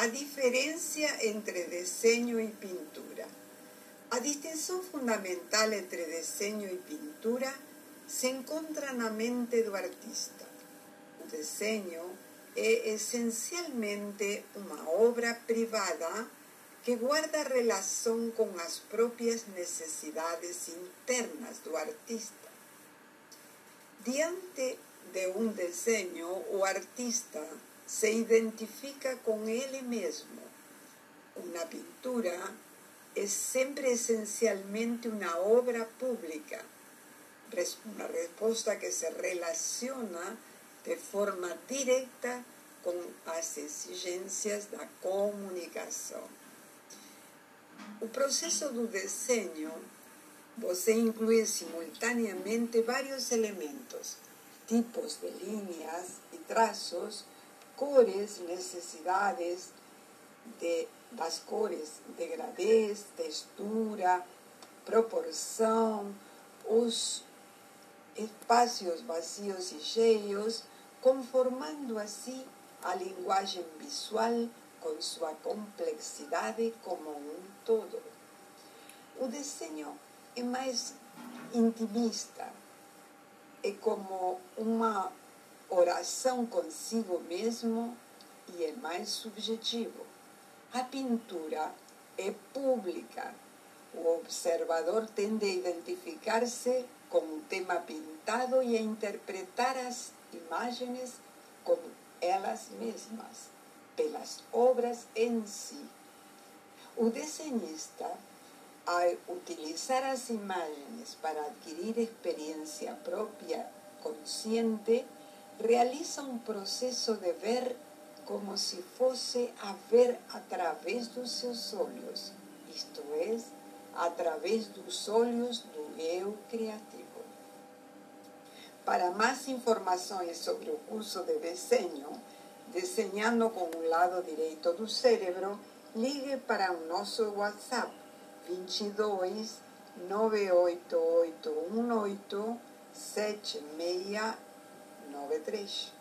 A diferencia entre diseño y pintura. A distinción fundamental entre diseño y pintura se encuentra la mente del artista. El diseño es esencialmente una obra privada que guarda relación con las propias necesidades internas del artista. Diante de un diseño, o artista se identifica con él mismo. Una pintura es siempre esencialmente una obra pública, una respuesta que se relaciona de forma directa con las exigencias de comunicación. El proceso de diseño você incluye simultáneamente varios elementos, tipos de líneas y trazos, cores, necesidades de las cores, degradez, textura, proporción, os espacios vacíos y cheios, conformando así a linguagem visual con su complexidad como un todo. O diseño es más intimista, es como una oración consigo mismo y es más subjetivo. A pintura es pública. O observador tende a identificarse con un tema pintado y a interpretar las imágenes como ellas mismas, pelas obras en sí. Un diseñista al utilizar las imágenes para adquirir experiencia propia consciente, realiza un proceso de ver como si fuese a ver a través de sus ojos, esto es, a través de los ojos do eu creativo. Para más informaciones sobre el curso de diseño, Diseñando con un lado derecho del cerebro, ligue para nuestro WhatsApp 22 98818 93.